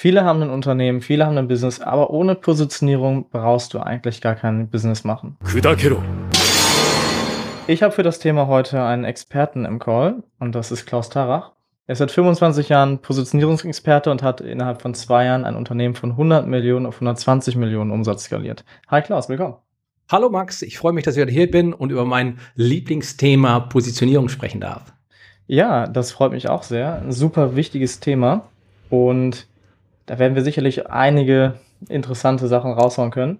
Viele haben ein Unternehmen, viele haben ein Business, aber ohne Positionierung brauchst du eigentlich gar kein Business machen. Ich habe für das Thema heute einen Experten im Call und das ist Klaus Tarach. Er ist seit 25 Jahren Positionierungsexperte und hat innerhalb von zwei Jahren ein Unternehmen von 100 Millionen auf 120 Millionen Umsatz skaliert. Hi Klaus, willkommen. Hallo Max, ich freue mich, dass ich heute hier bin und über mein Lieblingsthema Positionierung sprechen darf. Ja, das freut mich auch sehr. Ein super wichtiges Thema und da werden wir sicherlich einige interessante Sachen raushauen können.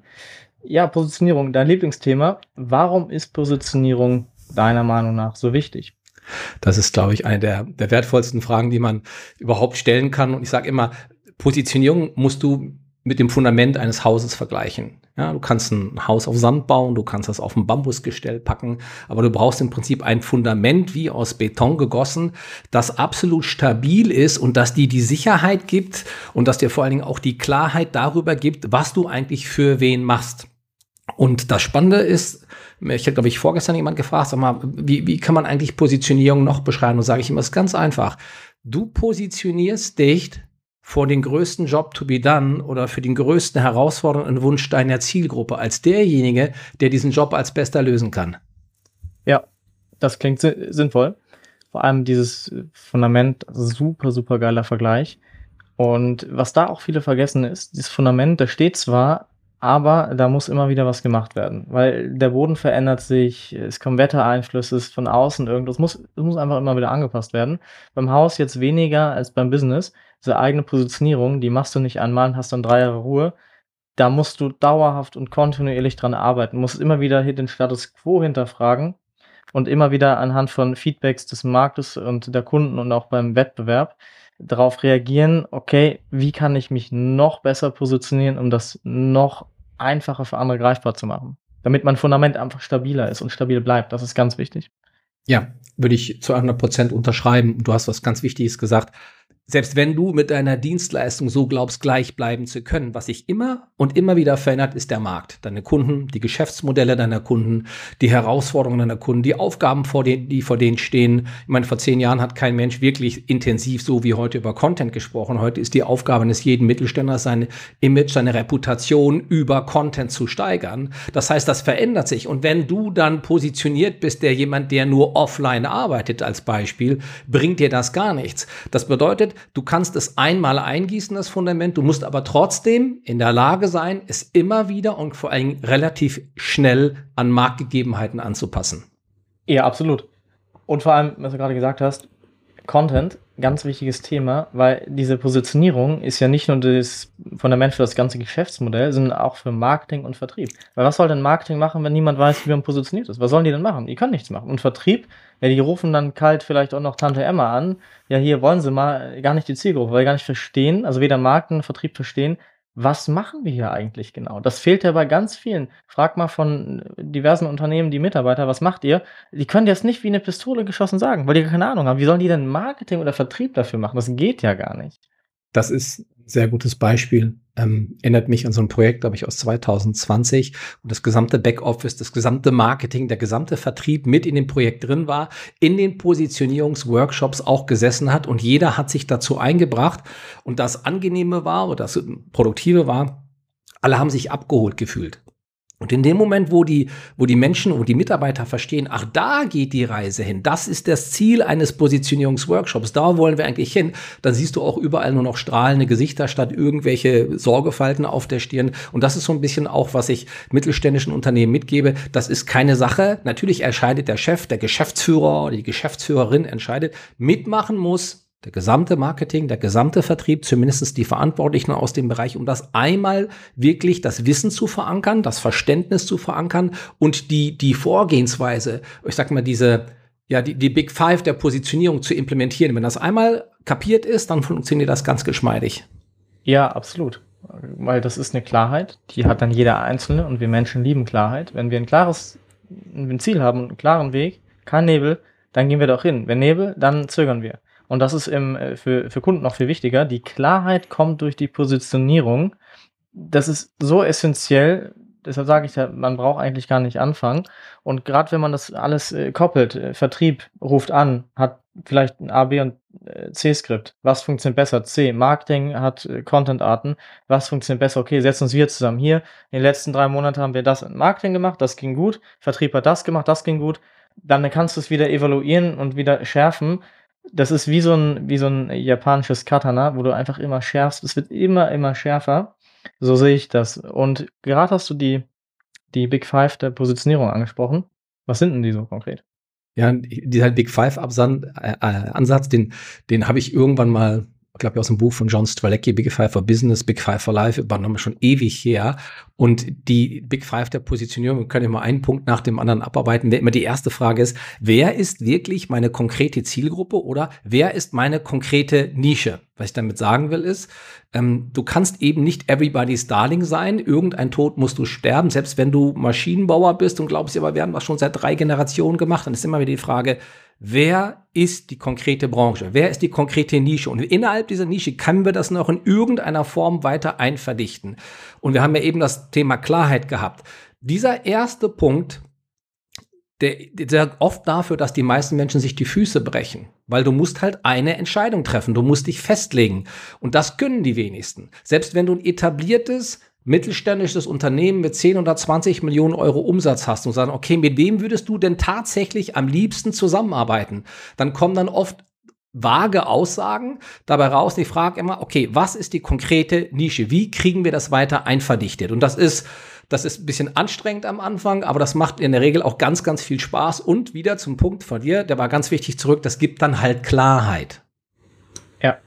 Ja, Positionierung, dein Lieblingsthema. Warum ist Positionierung deiner Meinung nach so wichtig? Das ist, glaube ich, eine der, der wertvollsten Fragen, die man überhaupt stellen kann. Und ich sage immer, Positionierung musst du mit dem Fundament eines Hauses vergleichen. Ja, du kannst ein Haus auf Sand bauen, du kannst das auf ein Bambusgestell packen, aber du brauchst im Prinzip ein Fundament wie aus Beton gegossen, das absolut stabil ist und das dir die Sicherheit gibt und das dir vor allen Dingen auch die Klarheit darüber gibt, was du eigentlich für wen machst. Und das Spannende ist, ich hätte, glaube ich, vorgestern jemand gefragt, sag mal, wie, wie kann man eigentlich Positionierung noch beschreiben? Und sage ich immer, es ist ganz einfach. Du positionierst dich vor den größten Job to be done oder für den größten herausfordernden Wunsch deiner Zielgruppe als derjenige, der diesen Job als bester lösen kann. Ja, das klingt sinnvoll. Vor allem dieses Fundament, super, super geiler Vergleich. Und was da auch viele vergessen ist, dieses Fundament, das steht zwar, aber da muss immer wieder was gemacht werden, weil der Boden verändert sich, es kommen Wettereinflüsse von außen, irgendwas muss, es muss einfach immer wieder angepasst werden. Beim Haus jetzt weniger als beim Business diese eigene Positionierung, die machst du nicht einmal und hast dann drei Jahre Ruhe. Da musst du dauerhaft und kontinuierlich dran arbeiten, musst immer wieder den Status quo hinterfragen und immer wieder anhand von Feedbacks des Marktes und der Kunden und auch beim Wettbewerb darauf reagieren, okay, wie kann ich mich noch besser positionieren, um das noch einfacher für andere greifbar zu machen. Damit mein Fundament einfach stabiler ist und stabil bleibt. Das ist ganz wichtig. Ja, würde ich zu 100 Prozent unterschreiben. Du hast was ganz Wichtiges gesagt selbst wenn du mit deiner Dienstleistung so glaubst, gleich bleiben zu können, was sich immer und immer wieder verändert, ist der Markt. Deine Kunden, die Geschäftsmodelle deiner Kunden, die Herausforderungen deiner Kunden, die Aufgaben, vor denen, die vor denen stehen. Ich meine, vor zehn Jahren hat kein Mensch wirklich intensiv so wie heute über Content gesprochen. Heute ist die Aufgabe eines jeden Mittelständlers, sein Image, seine Reputation über Content zu steigern. Das heißt, das verändert sich. Und wenn du dann positioniert bist, der jemand, der nur offline arbeitet als Beispiel, bringt dir das gar nichts. Das bedeutet, Du kannst es einmal eingießen, das Fundament, du musst aber trotzdem in der Lage sein, es immer wieder und vor allem relativ schnell an Marktgegebenheiten anzupassen. Ja, absolut. Und vor allem, was du gerade gesagt hast, Content, ganz wichtiges Thema, weil diese Positionierung ist ja nicht nur das Fundament für das ganze Geschäftsmodell, sondern auch für Marketing und Vertrieb. Weil was soll denn Marketing machen, wenn niemand weiß, wie man positioniert ist? Was sollen die denn machen? Die können nichts machen. Und Vertrieb, ja, die rufen dann kalt vielleicht auch noch Tante Emma an. Ja, hier wollen sie mal gar nicht die Zielgruppe, weil sie gar nicht verstehen, also weder Marken Vertrieb verstehen, was machen wir hier eigentlich genau? Das fehlt ja bei ganz vielen. Frag mal von diversen Unternehmen die Mitarbeiter, was macht ihr? Die können jetzt nicht wie eine Pistole geschossen sagen, weil die keine Ahnung haben. Wie sollen die denn Marketing oder Vertrieb dafür machen? Das geht ja gar nicht. Das ist sehr gutes Beispiel. Ähm, erinnert mich an so ein Projekt, glaube ich, aus 2020, wo das gesamte Backoffice, das gesamte Marketing, der gesamte Vertrieb mit in dem Projekt drin war, in den Positionierungsworkshops auch gesessen hat und jeder hat sich dazu eingebracht. Und das Angenehme war oder das Produktive war, alle haben sich abgeholt gefühlt. Und in dem Moment, wo die, wo die Menschen und die Mitarbeiter verstehen, ach, da geht die Reise hin, das ist das Ziel eines Positionierungsworkshops, da wollen wir eigentlich hin, dann siehst du auch überall nur noch strahlende Gesichter statt irgendwelche Sorgefalten auf der Stirn. Und das ist so ein bisschen auch, was ich mittelständischen Unternehmen mitgebe. Das ist keine Sache. Natürlich entscheidet der Chef, der Geschäftsführer oder die Geschäftsführerin entscheidet. Mitmachen muss der gesamte Marketing, der gesamte Vertrieb, zumindest die Verantwortlichen aus dem Bereich, um das einmal wirklich das Wissen zu verankern, das Verständnis zu verankern und die, die Vorgehensweise, ich sag mal, diese, ja, die, die Big Five der Positionierung zu implementieren. Wenn das einmal kapiert ist, dann funktioniert das ganz geschmeidig. Ja, absolut. Weil das ist eine Klarheit, die hat dann jeder Einzelne und wir Menschen lieben Klarheit. Wenn wir ein klares ein Ziel haben, einen klaren Weg, kein Nebel, dann gehen wir doch hin. Wenn Nebel, dann zögern wir. Und das ist im, äh, für, für Kunden noch viel wichtiger. Die Klarheit kommt durch die Positionierung. Das ist so essentiell. Deshalb sage ich ja, man braucht eigentlich gar nicht anfangen. Und gerade wenn man das alles äh, koppelt, äh, Vertrieb ruft an, hat vielleicht ein A, B und äh, C-Skript. Was funktioniert besser? C. Marketing hat äh, Content-Arten. Was funktioniert besser? Okay, setzen uns wir zusammen. Hier, in den letzten drei Monaten haben wir das in Marketing gemacht, das ging gut. Vertrieb hat das gemacht, das ging gut. Dann kannst du es wieder evaluieren und wieder schärfen. Das ist wie so ein, wie so ein japanisches Katana, wo du einfach immer schärfst. Es wird immer, immer schärfer. So sehe ich das. Und gerade hast du die, die Big Five der Positionierung angesprochen. Was sind denn die so konkret? Ja, dieser Big Five-Ansatz, äh, den, den habe ich irgendwann mal, glaube ich, aus dem Buch von John Stralecki, Big Five for Business, Big Five for Life, übernommen, schon ewig her. Und die Big Five der Positionierung, wir können mal einen Punkt nach dem anderen abarbeiten. Immer die erste Frage ist, wer ist wirklich meine konkrete Zielgruppe oder wer ist meine konkrete Nische? Was ich damit sagen will, ist, ähm, du kannst eben nicht everybody's darling sein. Irgendein Tod musst du sterben, selbst wenn du Maschinenbauer bist und glaubst, aber wir haben was schon seit drei Generationen gemacht. Dann ist immer wieder die Frage, wer ist die konkrete Branche? Wer ist die konkrete Nische? Und innerhalb dieser Nische können wir das noch in irgendeiner Form weiter einverdichten. Und wir haben ja eben das Thema Klarheit gehabt. Dieser erste Punkt, der, der oft dafür, dass die meisten Menschen sich die Füße brechen, weil du musst halt eine Entscheidung treffen, du musst dich festlegen und das können die wenigsten. Selbst wenn du ein etabliertes mittelständisches Unternehmen mit 10 oder 20 Millionen Euro Umsatz hast und sagen, okay, mit wem würdest du denn tatsächlich am liebsten zusammenarbeiten? Dann kommen dann oft vage Aussagen dabei raus. Ich frage immer, okay, was ist die konkrete Nische? Wie kriegen wir das weiter einverdichtet? Und das ist, das ist ein bisschen anstrengend am Anfang, aber das macht in der Regel auch ganz, ganz viel Spaß. Und wieder zum Punkt von dir, der war ganz wichtig zurück, das gibt dann halt Klarheit. Ja,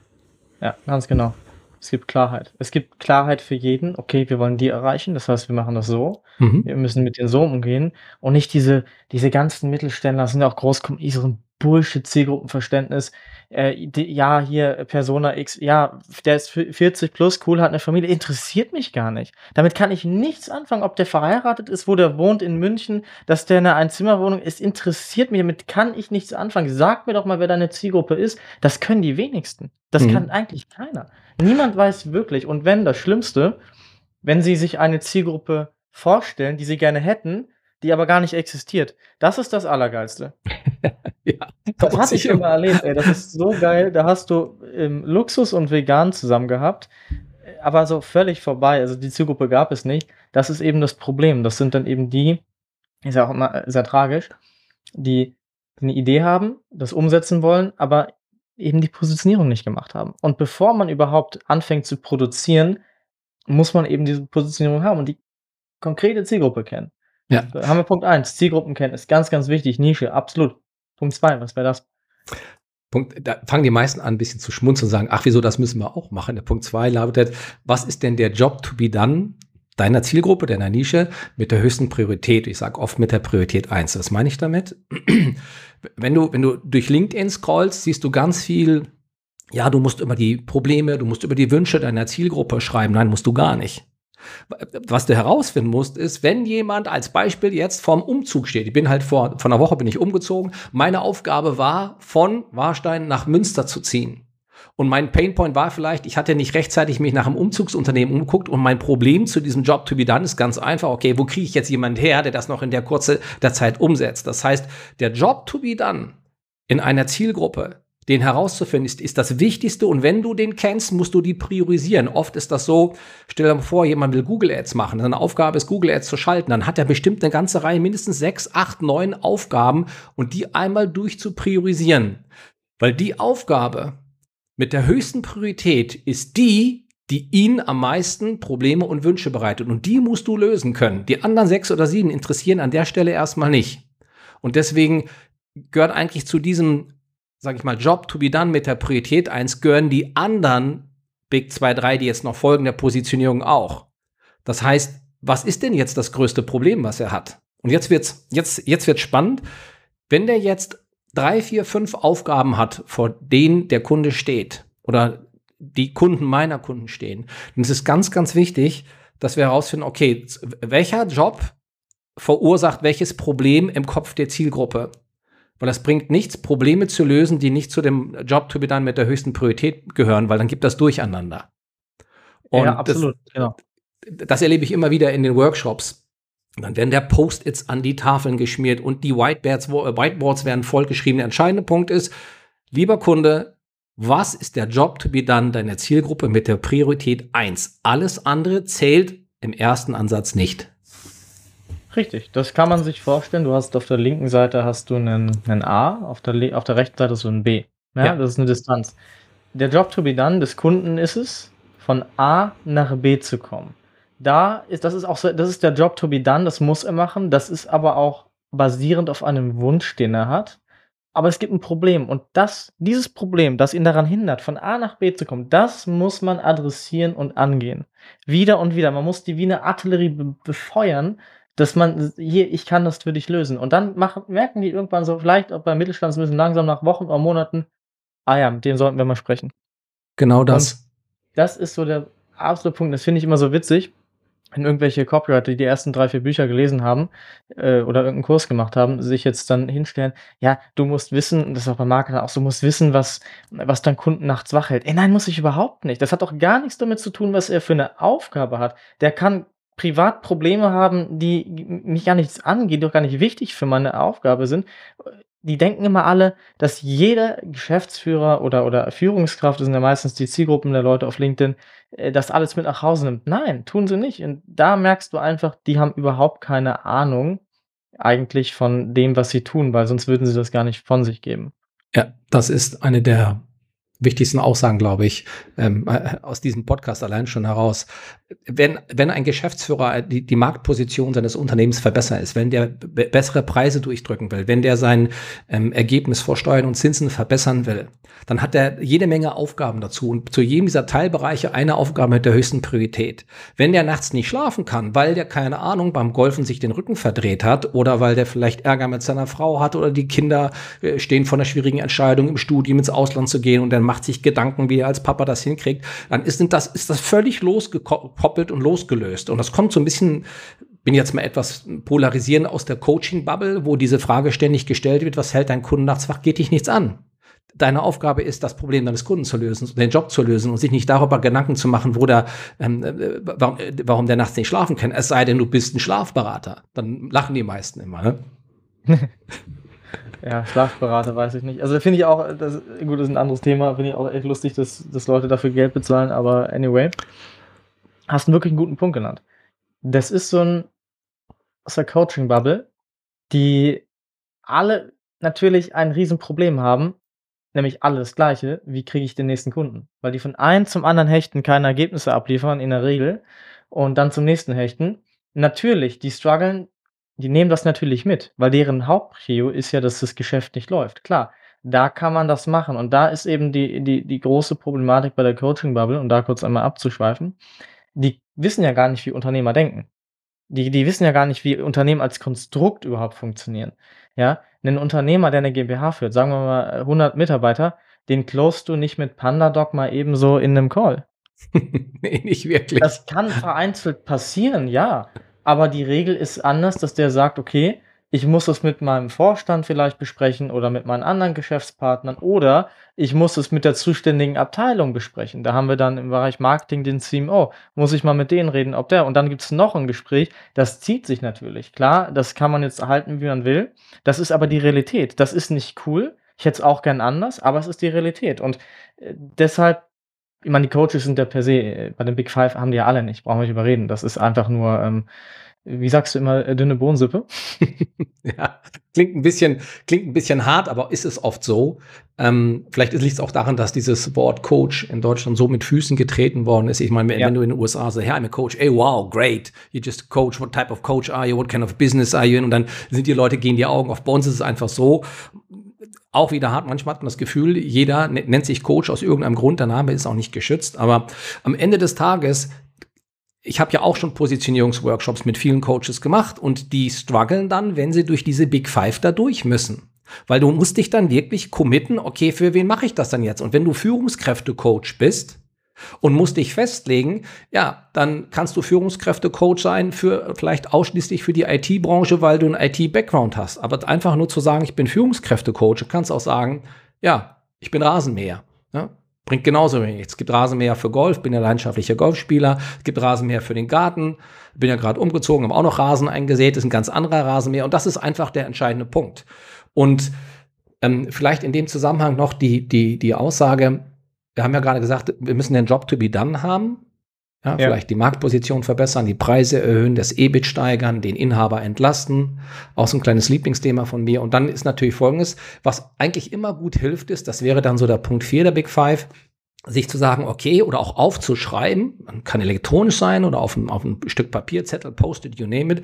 ja, ganz genau. Es gibt Klarheit. Es gibt Klarheit für jeden. Okay, wir wollen die erreichen. Das heißt, wir machen das so. Mhm. Wir müssen mit denen so umgehen. Und nicht diese, diese ganzen Mittelständler sind ja auch groß, so ein Bullshit-Zielgruppenverständnis. Äh, die, ja, hier Persona X, ja, der ist 40 plus, cool, hat eine Familie, interessiert mich gar nicht. Damit kann ich nichts anfangen, ob der verheiratet ist, wo der wohnt in München, dass der eine Einzimmerwohnung ist, interessiert mich, damit kann ich nichts anfangen. Sag mir doch mal, wer deine Zielgruppe ist. Das können die wenigsten. Das mhm. kann eigentlich keiner. Niemand weiß wirklich. Und wenn das Schlimmste, wenn sie sich eine Zielgruppe vorstellen, die sie gerne hätten, die aber gar nicht existiert. Das ist das Allergeilste. ja, das, hatte ich immer erlebt, ey. Das ist so geil. Da hast du ähm, Luxus und Vegan zusammen gehabt, aber so völlig vorbei. Also die Zielgruppe gab es nicht. Das ist eben das Problem. Das sind dann eben die, ist ja auch immer sehr tragisch, die eine Idee haben, das umsetzen wollen, aber eben die Positionierung nicht gemacht haben. Und bevor man überhaupt anfängt zu produzieren, muss man eben diese Positionierung haben und die konkrete Zielgruppe kennen. Ja. Da haben wir Punkt 1, Zielgruppen kennen, ist ganz, ganz wichtig, Nische, absolut. Punkt 2, was wäre das? Punkt, da fangen die meisten an, ein bisschen zu schmunzeln und sagen, ach, wieso, das müssen wir auch machen. Der Punkt 2 lautet, was ist denn der Job to be done deiner Zielgruppe, deiner Nische mit der höchsten Priorität? Ich sage oft mit der Priorität 1. Was meine ich damit? wenn du, wenn du durch LinkedIn scrollst, siehst du ganz viel, ja, du musst über die Probleme, du musst über die Wünsche deiner Zielgruppe schreiben. Nein, musst du gar nicht. Was du herausfinden musst, ist, wenn jemand als Beispiel jetzt vorm Umzug steht, ich bin halt vor, vor einer Woche bin ich umgezogen, meine Aufgabe war, von Warstein nach Münster zu ziehen. Und mein Painpoint war vielleicht, ich hatte nicht rechtzeitig mich nach einem Umzugsunternehmen umgeguckt und mein Problem zu diesem Job to be done ist ganz einfach, okay, wo kriege ich jetzt jemanden her, der das noch in der Kurze der Zeit umsetzt? Das heißt, der Job to be done in einer Zielgruppe, den herauszufinden, ist, ist das Wichtigste. Und wenn du den kennst, musst du die priorisieren. Oft ist das so, stell dir mal vor, jemand will Google Ads machen. Seine Aufgabe ist, Google Ads zu schalten. Dann hat er bestimmt eine ganze Reihe, mindestens sechs, acht, neun Aufgaben und die einmal durch zu priorisieren. Weil die Aufgabe, mit der höchsten Priorität ist die, die ihnen am meisten Probleme und Wünsche bereitet. Und die musst du lösen können. Die anderen sechs oder sieben interessieren an der Stelle erstmal nicht. Und deswegen gehört eigentlich zu diesem, sag ich mal, Job to be done mit der Priorität 1, gehören die anderen Big 2, 3, die jetzt noch folgen, der Positionierung auch. Das heißt, was ist denn jetzt das größte Problem, was er hat? Und jetzt wird's, jetzt, jetzt wird's spannend. Wenn der jetzt drei, vier, fünf Aufgaben hat, vor denen der Kunde steht oder die Kunden meiner Kunden stehen, dann ist es ganz, ganz wichtig, dass wir herausfinden, okay, welcher Job verursacht welches Problem im Kopf der Zielgruppe? Weil das bringt nichts, Probleme zu lösen, die nicht zu dem Job to be done mit der höchsten Priorität gehören, weil dann gibt das Durcheinander. Und ja, absolut, das, genau. Das erlebe ich immer wieder in den Workshops dann werden der Post-its an die Tafeln geschmiert und die Whiteboards, äh, Whiteboards werden vollgeschrieben. Der entscheidende Punkt ist, lieber Kunde, was ist der Job to be done deiner Zielgruppe mit der Priorität 1? Alles andere zählt im ersten Ansatz nicht. Richtig, das kann man sich vorstellen. Du hast auf der linken Seite hast du einen, einen A, auf der, auf der rechten Seite hast du ein B. Ja, ja, das ist eine Distanz. Der Job to be done des Kunden ist es, von A nach B zu kommen. Da ist, das ist auch so, das ist der Job to be done, das muss er machen. Das ist aber auch basierend auf einem Wunsch, den er hat. Aber es gibt ein Problem und das, dieses Problem, das ihn daran hindert, von A nach B zu kommen, das muss man adressieren und angehen. Wieder und wieder. Man muss die wie eine Artillerie be befeuern, dass man hier, ich kann das für dich lösen. Und dann machen, merken die irgendwann so, vielleicht auch bei Mittelstandswissen langsam nach Wochen oder Monaten, ah ja, mit dem sollten wir mal sprechen. Genau das. Und das ist so der absolute Punkt. Das finde ich immer so witzig wenn irgendwelche Copywriter, die die ersten drei, vier Bücher gelesen haben äh, oder irgendeinen Kurs gemacht haben, sich jetzt dann hinstellen, ja, du musst wissen, das ist auch bei Marketer auch so, du musst wissen, was, was dein Kunden nachts wach hält. Ey, nein, muss ich überhaupt nicht. Das hat doch gar nichts damit zu tun, was er für eine Aufgabe hat. Der kann privat Probleme haben, die mich gar nichts angehen, die doch gar nicht wichtig für meine Aufgabe sind die denken immer alle, dass jeder Geschäftsführer oder, oder Führungskraft, das sind ja meistens die Zielgruppen der Leute auf LinkedIn, äh, das alles mit nach Hause nimmt. Nein, tun sie nicht. Und da merkst du einfach, die haben überhaupt keine Ahnung eigentlich von dem, was sie tun, weil sonst würden sie das gar nicht von sich geben. Ja, das ist eine der wichtigsten Aussagen, glaube ich, ähm, äh, aus diesem Podcast allein schon heraus. Wenn, wenn ein Geschäftsführer die, die Marktposition seines Unternehmens verbessern ist, wenn der bessere Preise durchdrücken will, wenn der sein ähm, Ergebnis vor Steuern und Zinsen verbessern will, dann hat er jede Menge Aufgaben dazu und zu jedem dieser Teilbereiche eine Aufgabe mit der höchsten Priorität. Wenn der nachts nicht schlafen kann, weil der keine Ahnung beim Golfen sich den Rücken verdreht hat oder weil der vielleicht Ärger mit seiner Frau hat oder die Kinder äh, stehen vor einer schwierigen Entscheidung im Studium ins Ausland zu gehen und dann macht sich Gedanken, wie er als Papa das hinkriegt, dann ist das, ist das völlig losgekoppelt und losgelöst. Und das kommt so ein bisschen bin jetzt mal etwas polarisierend aus der Coaching-Bubble, wo diese Frage ständig gestellt wird, was hält dein Kunden nachts wach, geht dich nichts an. Deine Aufgabe ist, das Problem deines Kunden zu lösen, den Job zu lösen und sich nicht darüber Gedanken zu machen, wo der, ähm, äh, warum, äh, warum der nachts nicht schlafen kann. Es sei denn, du bist ein Schlafberater. Dann lachen die meisten immer, ne? Ja, Schlafberater weiß ich nicht. Also finde ich auch, das, gut, das ist ein anderes Thema, finde ich auch echt lustig, dass, dass Leute dafür Geld bezahlen, aber anyway, hast du wirklich einen guten Punkt genannt. Das ist so ein aus der Coaching-Bubble, die alle natürlich ein Riesenproblem haben, nämlich alle das gleiche, wie kriege ich den nächsten Kunden? Weil die von einem zum anderen Hechten keine Ergebnisse abliefern, in der Regel, und dann zum nächsten Hechten. Natürlich, die strugglen die nehmen das natürlich mit, weil deren Hauptprio ist ja, dass das Geschäft nicht läuft. Klar, da kann man das machen und da ist eben die die die große Problematik bei der Coaching-Bubble, um da kurz einmal abzuschweifen. Die wissen ja gar nicht, wie Unternehmer denken. Die die wissen ja gar nicht, wie Unternehmen als Konstrukt überhaupt funktionieren. Ja, 'nen Unternehmer, der 'ne GmbH führt, sagen wir mal 100 Mitarbeiter, den closest du nicht mit PandaDoc mal eben so in 'nem Call. Ne, nicht wirklich. Das kann vereinzelt passieren, ja. Aber die Regel ist anders, dass der sagt: „Okay, ich muss es mit meinem Vorstand vielleicht besprechen oder mit meinen anderen Geschäftspartnern oder ich muss es mit der zuständigen Abteilung besprechen.“ Da haben wir dann im Bereich Marketing den CMO. Muss ich mal mit denen reden, ob der und dann gibt's noch 'n Gespräch. Das zieht sich natürlich. Klar, das kann man jetzt halten, wie man will. Das ist aber die Realität. Das ist nicht cool. Ich hätte es auch gern anders, aber es ist die Realität. Und, äh, deshalb ich meine, die Coaches sind ja per se äh, bei den Big Five haben die ja alle nicht, brauchen wir nicht überreden. Das ist einfach nur, ähm, wie sagst du immer, äh, dünne Bohnensuppe? ja, klingt ein bisschen, klingt ein bisschen hart, aber ist es oft so. Ähm, vielleicht liegt es auch daran, dass dieses Wort Coach in Deutschland so mit Füßen getreten worden ist. Ich meine, ja. wenn du in den USA sagst, hey, I'm a coach, hey, wow, great, you just coach, what type of coach are you, what kind of business are you in? Und dann sind die Leute, gehen die Augen auf. Bei uns ist es einfach so, auch wieder hart. Manchmal hat man das Gefühl, jeder nennt sich Coach aus irgendeinem Grund. Der Name ist auch nicht geschützt. Aber am Ende des Tages, ich habe ja auch schon Positionierungsworkshops mit vielen Coaches gemacht und die strugglen dann, wenn sie durch diese Big Five da durch müssen. Weil du musst dich dann wirklich committen, okay, für wen mache ich das dann jetzt? Und wenn du Führungskräfte-Coach bist, und musst dich festlegen, ja, dann kannst du Führungskräfte-Coach sein für vielleicht ausschließlich für die IT-Branche, weil du einen IT-Background hast. Aber einfach nur zu sagen, ich bin Führungskräfte-Coach, kannst auch sagen, ja, ich bin Rasenmäher. Ja? Bringt genauso wenig. Es gibt Rasenmäher für Golf, bin ja leidenschaftlicher Golfspieler. Es gibt Rasenmäher für den Garten. Bin ja gerade umgezogen, habe auch noch Rasen eingesät. Ist ein ganz anderer Rasenmäher. Und das ist einfach der entscheidende Punkt. Und Ähm, vielleicht in dem Zusammenhang noch die, die, die Aussage, wir haben ja gerade gesagt, wir müssen den Job to be done haben. Ja, ja. Vielleicht die Marktposition verbessern, die Preise erhöhen, das EBIT steigern, den Inhaber entlasten. Auch so ein kleines Lieblingsthema von mir. Und dann ist natürlich Folgendes, was eigentlich immer gut hilft, ist, das wäre dann so der Punkt 4 der Big Five, sich zu sagen, okay, oder auch aufzuschreiben, kann elektronisch sein oder auf auf ein Stück Papier, Zettel, Post-it, you name it.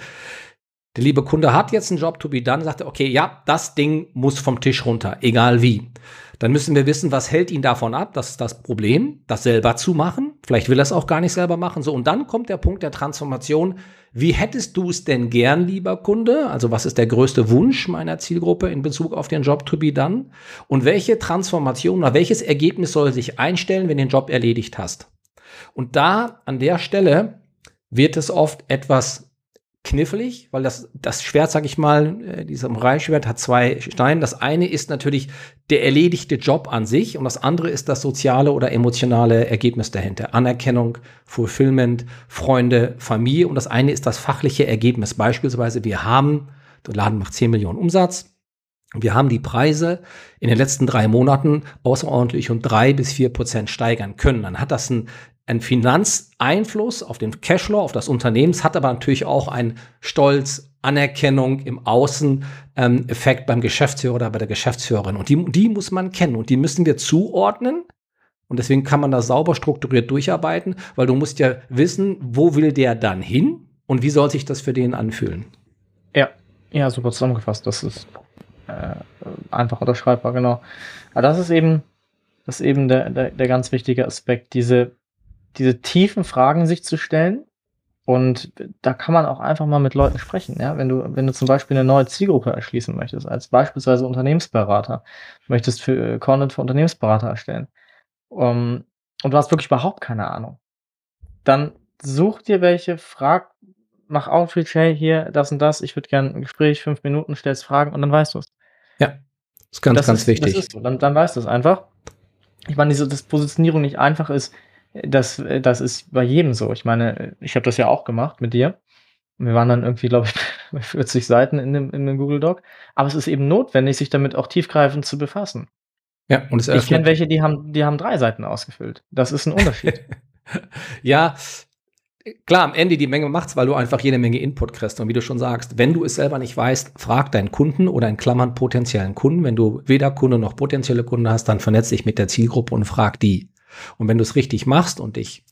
Der liebe Kunde hat jetzt einen Job to be done, sagt er, okay, ja, das Ding muss vom Tisch runter, egal wie. Dann müssen wir wissen, was hält ihn davon ab, das ist das Problem, das selber zu machen. Vielleicht will er es auch gar nicht selber machen. So, und dann kommt der Punkt der Transformation. Wie hättest du es denn gern, lieber Kunde? Also, was ist der größte Wunsch meiner Zielgruppe in Bezug auf den Job to be done? Und welche Transformation oder welches Ergebnis soll sich einstellen, wenn du den Job erledigt hast? Und da an der Stelle wird es oft etwas knifflig, weil das, das Schwert, sag ich mal, äh, dieses Samurai-Schwert hat zwei Steine. Das eine ist natürlich der erledigte Job an sich und das andere ist das soziale oder emotionale Ergebnis dahinter. Anerkennung, Fulfillment, Freunde, Familie und das eine ist das fachliche Ergebnis. Beispielsweise, wir haben, der Laden macht 10 Millionen Umsatz, wir haben die Preise in den letzten drei Monaten außerordentlich um drei bis vier Prozent steigern können. Dann hat das einen, einen Finanzeinfluss auf den Cashflow, auf das Unternehmen, hat aber natürlich auch einen Stolz, Anerkennung im Außen-Effekt ähm, beim Geschäftsführer oder bei der Geschäftsführerin. Und die, die muss man kennen und die müssen wir zuordnen. Und deswegen kann man da sauber strukturiert durcharbeiten, weil du musst ja wissen, wo will der dann hin und wie soll sich das für den anfühlen. Ja, ja, super zusammengefasst. Das ist äh, einfach unterschreibbar, genau. Aber das ist eben, das ist eben der, der, der ganz wichtige Aspekt, diese, diese tiefen Fragen sich zu stellen. Und da kann man auch einfach mal mit Leuten sprechen. Ja? Wenn, du, wenn du zum Beispiel eine neue Zielgruppe erschließen möchtest, als beispielsweise Unternehmensberater, möchtest für äh, Content für Unternehmensberater erstellen um, und du hast wirklich überhaupt keine Ahnung, dann such dir welche, frag, mach Outreach, hey, hier, das und das, ich würde gerne ein Gespräch, fünf Minuten, stellst Fragen und dann weißt du es. Ja, das ist ganz, das ganz ist, wichtig. Das ist so. dann, dann weißt du es einfach. Ich meine, diese dass Positionierung nicht einfach ist, das, das ist bei jedem so. Ich meine, ich habe das ja auch gemacht mit dir. Wir waren dann irgendwie, glaube ich, bei 40 Seiten in dem, in dem Google Doc. Aber es ist eben notwendig, sich damit auch tiefgreifend zu befassen. Ja, und es Ich kenne welche, die haben, die haben drei Seiten ausgefüllt. Das ist ein Unterschied. ja, klar, am Ende die Menge macht's, weil du einfach jede Menge Input kriegst. Und wie du schon sagst, wenn du es selber nicht weißt, frag deinen Kunden oder in Klammern potenziellen Kunden. Wenn du weder Kunde noch potenzielle Kunden hast, dann vernetz dich mit der Zielgruppe und frag die. Und wenn du es richtig machst und dich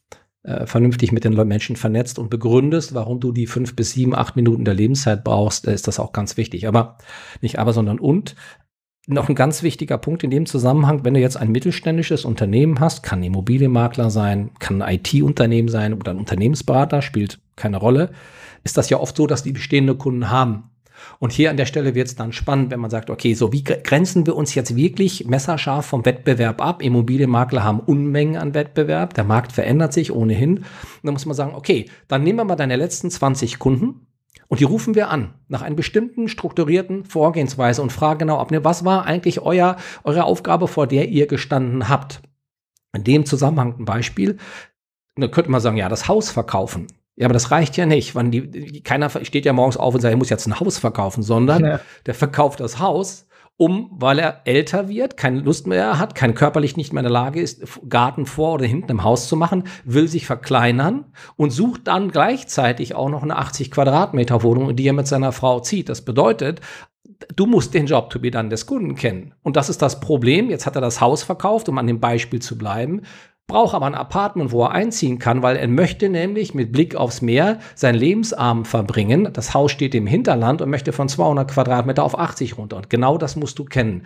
äh, vernünftig mit den Menschen vernetzt und begründest, warum du die fünf bis sieben, acht Minuten der Lebenszeit brauchst, ist das auch ganz wichtig. Aber nicht aber, sondern und noch ein ganz wichtiger Punkt in dem Zusammenhang, wenn du jetzt ein mittelständisches Unternehmen hast, kann Immobilienmakler sein, kann ein IT-Unternehmen sein oder ein Unternehmensberater, spielt keine Rolle, ist das ja oft so, dass die bestehende Kunden haben. Und hier an der Stelle wird es dann spannend, wenn man sagt, okay, so wie grenzen wir uns jetzt wirklich messerscharf vom Wettbewerb ab? Immobilienmakler haben Unmengen an Wettbewerb, der Markt verändert sich ohnehin. Und dann muss man sagen, okay, dann nehmen wir mal deine letzten 20 Kunden und die rufen wir an, nach einer bestimmten strukturierten Vorgehensweise und fragen genau ab, ne, was war eigentlich euer, eure Aufgabe, vor der ihr gestanden habt? In dem Zusammenhang ein Beispiel, da könnte man sagen, ja, das Haus verkaufen. Ja, aber das reicht ja nicht, weil die, keiner steht ja morgens auf und sagt, ich muss jetzt ein Haus verkaufen, sondern ja. der verkauft das Haus um, weil er älter wird, keine Lust mehr hat, kein körperlich nicht mehr in der Lage ist, Garten vor oder hinten im Haus zu machen, will sich verkleinern und sucht dann gleichzeitig auch noch eine 80 Quadratmeter Wohnung, in die er mit seiner Frau zieht. Das bedeutet, du musst den Job to be dann des Kunden kennen. Und das ist das Problem. Jetzt hat er das Haus verkauft, um an dem Beispiel zu bleiben braucht aber ein Apartment, wo er einziehen kann, weil er möchte nämlich mit Blick aufs Meer sein Lebensabend verbringen. Das Haus steht im Hinterland und möchte von 200 Quadratmeter auf 80 runter. Und genau das musst du kennen.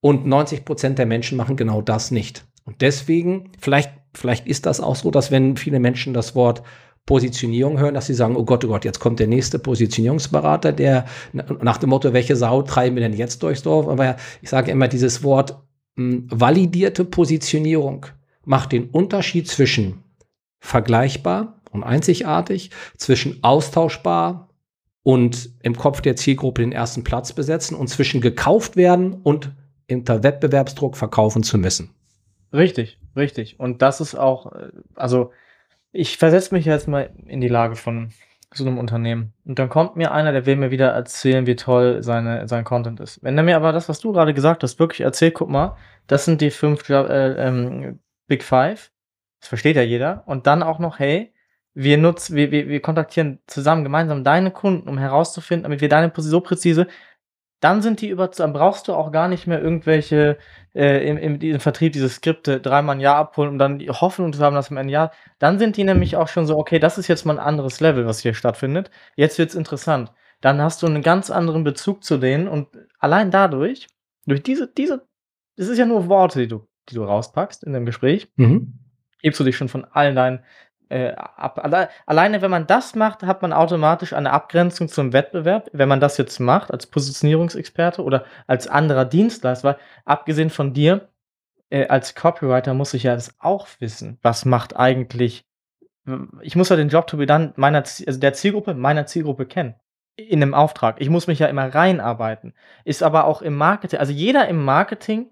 Und 90 Prozent der Menschen machen genau das nicht. Und deswegen, vielleicht, vielleicht ist das auch so, dass wenn viele Menschen das Wort Positionierung hören, dass sie sagen, oh Gott, oh Gott, jetzt kommt der nächste Positionierungsberater, der nach dem Motto, welche Sau treiben wir denn jetzt durchs Dorf? Aber ich sage immer dieses Wort hm, validierte Positionierung macht den Unterschied zwischen vergleichbar und einzigartig, zwischen austauschbar und im Kopf der Zielgruppe den ersten Platz besetzen und zwischen gekauft werden und unter Wettbewerbsdruck verkaufen zu müssen. Richtig, richtig. Und das ist auch, äh, also ich versetze mich jetzt mal in die Lage von, so einem Unternehmen. Und dann kommt mir einer, der will mir wieder erzählen, wie toll seine, sein Content ist. Wenn er mir aber das, was du gerade gesagt hast, wirklich erzählt, guck mal, das sind die fünf äh, ähm, Big Five, das versteht ja jeder. Und dann auch noch, hey, wir nutzen, wir, wir, wir kontaktieren zusammen gemeinsam deine Kunden, um herauszufinden, damit wir deine so präzise dann sind die über, dann brauchst du auch gar nicht mehr irgendwelche äh, im, im, im Vertrieb diese Skripte dreimal ein Jahr abholen, um dann die Hoffnung zu haben, dass am Ende Jahr, dann sind die nämlich auch schon so, okay, das ist jetzt mal ein anderes Level, was hier stattfindet. Jetzt wird's interessant. Dann hast du einen ganz anderen Bezug zu denen und allein dadurch, durch diese, diese, das ist ja nur Worte, die du, die du rauspackst in dem Gespräch, mhm. hebst du dich schon von allen deinen äh, ab, alle, alleine wenn man das macht, hat man automatisch eine Abgrenzung zum Wettbewerb. Wenn man das jetzt macht als Positionierungsexperte oder als anderer Dienstleister, weil abgesehen von dir, äh, als Copywriter muss ich ja das auch wissen. Was macht eigentlich, ich muss ja den Job to be done meiner, also der Zielgruppe, meiner Zielgruppe kennen. In einem Auftrag. Ich muss mich ja immer reinarbeiten. Ist aber auch im Marketing, also jeder im Marketing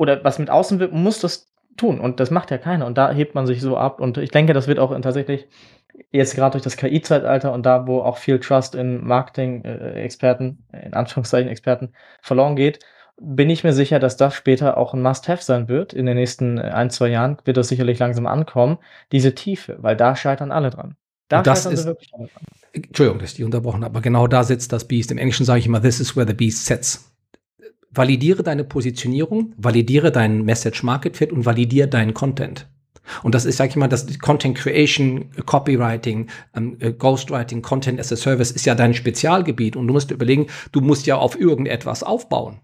oder was mit außen wird, muss das tun. Und das macht ja keiner. Und da hebt man sich so ab. Und ich denke, das wird auch tatsächlich jetzt gerade durch das KI-Zeitalter und da, wo auch viel Trust in Marketing-Experten, in Anführungszeichen Experten, verloren geht, bin ich mir sicher, dass das später auch ein Must-Have sein wird. In den nächsten ein, zwei Jahren wird das sicherlich langsam ankommen. Diese Tiefe, weil da scheitern alle dran. Da das ist, wirklich alle dran. Entschuldigung, dass ich die unterbrochen habe, aber genau da sitzt das Biest. Im Englischen sage ich immer, this is where the beast sits validiere deine Positionierung, validiere deinen Message Market Fit und validiere deinen Content. Und das ist, sag ich mal, das Content Creation, Copywriting, ähm, äh, Ghostwriting, Content as a Service ist ja dein Spezialgebiet und du musst überlegen, du musst ja auf irgendetwas aufbauen.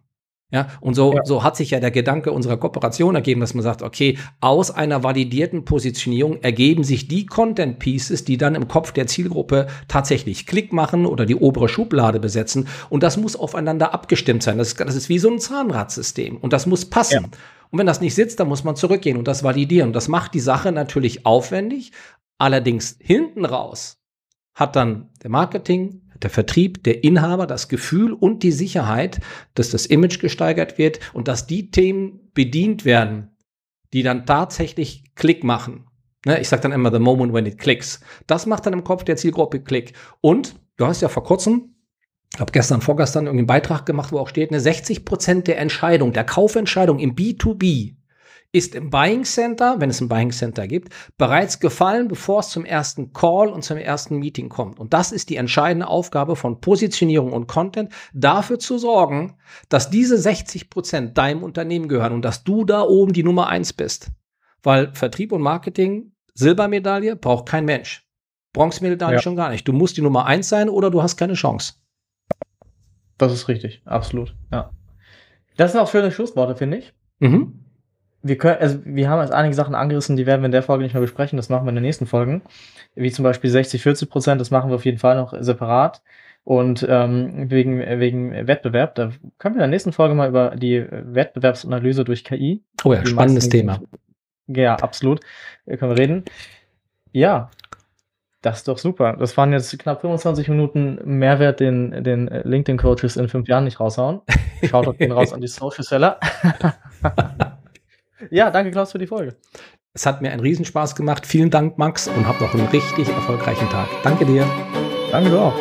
Ja, und so, ja. so hat sich ja der Gedanke unserer Kooperation ergeben, dass man sagt, okay, aus einer validierten Positionierung ergeben sich die Content Pieces, die dann im Kopf der Zielgruppe tatsächlich Klick machen oder die obere Schublade besetzen. Und das muss aufeinander abgestimmt sein. Das, das ist wie so ein Zahnradsystem und das muss passen. Ja. Und wenn das nicht sitzt, dann muss man zurückgehen und das validieren. Das macht die Sache natürlich aufwendig. Allerdings hinten raus hat dann der Marketing, der Vertrieb, der Inhaber, das Gefühl und die Sicherheit, dass das Image gesteigert wird und dass die Themen bedient werden, die dann tatsächlich Klick machen. Ne, ich sage dann immer the moment when it clicks. Das macht dann im Kopf der Zielgruppe Klick. Und du hast ja vor kurzem, ich habe gestern, vorgestern irgendeinen Beitrag gemacht, wo auch steht, eine 60 Prozent der Entscheidung, der Kaufentscheidung im B2B ist im Buying Center, wenn es ein Buying Center gibt, bereits gefallen, bevor es zum ersten Call und zum ersten Meeting kommt. Und das ist die entscheidende Aufgabe von Positionierung und Content, dafür zu sorgen, dass diese 60 Prozent deinem Unternehmen gehören und dass du da oben die Nummer eins bist. Weil Vertrieb und Marketing, Silbermedaille, braucht kein Mensch. Bronzemedaille ja. schon gar nicht. Du musst die Nummer eins sein oder du hast keine Chance. Das ist richtig, absolut, ja. Das sind auch schöne Schlussworte, finde ich. Mhm wir können, also wir haben jetzt einige Sachen angerissen, die werden wir in der Folge nicht mehr besprechen, das machen wir in den nächsten Folgen. Wie zum Beispiel 60, 40 Prozent, das machen wir auf jeden Fall noch separat. Und ähm, wegen, wegen Wettbewerb, da können wir in der nächsten Folge mal über die Wettbewerbsanalyse durch KI. Oh ja, spannendes Thema. Ja, absolut. Können wir reden. Ja, das ist doch super. Das waren jetzt knapp 25 Minuten Mehrwert, den, den LinkedIn-Coaches in fünf Jahren nicht raushauen. Schaut doch den raus an die Social Seller. Ja, danke Klaus für die Folge. Es hat mir einen Riesenspaß gemacht. Vielen Dank, Max, und hab noch einen richtig erfolgreichen Tag. Danke dir. Danke du auch.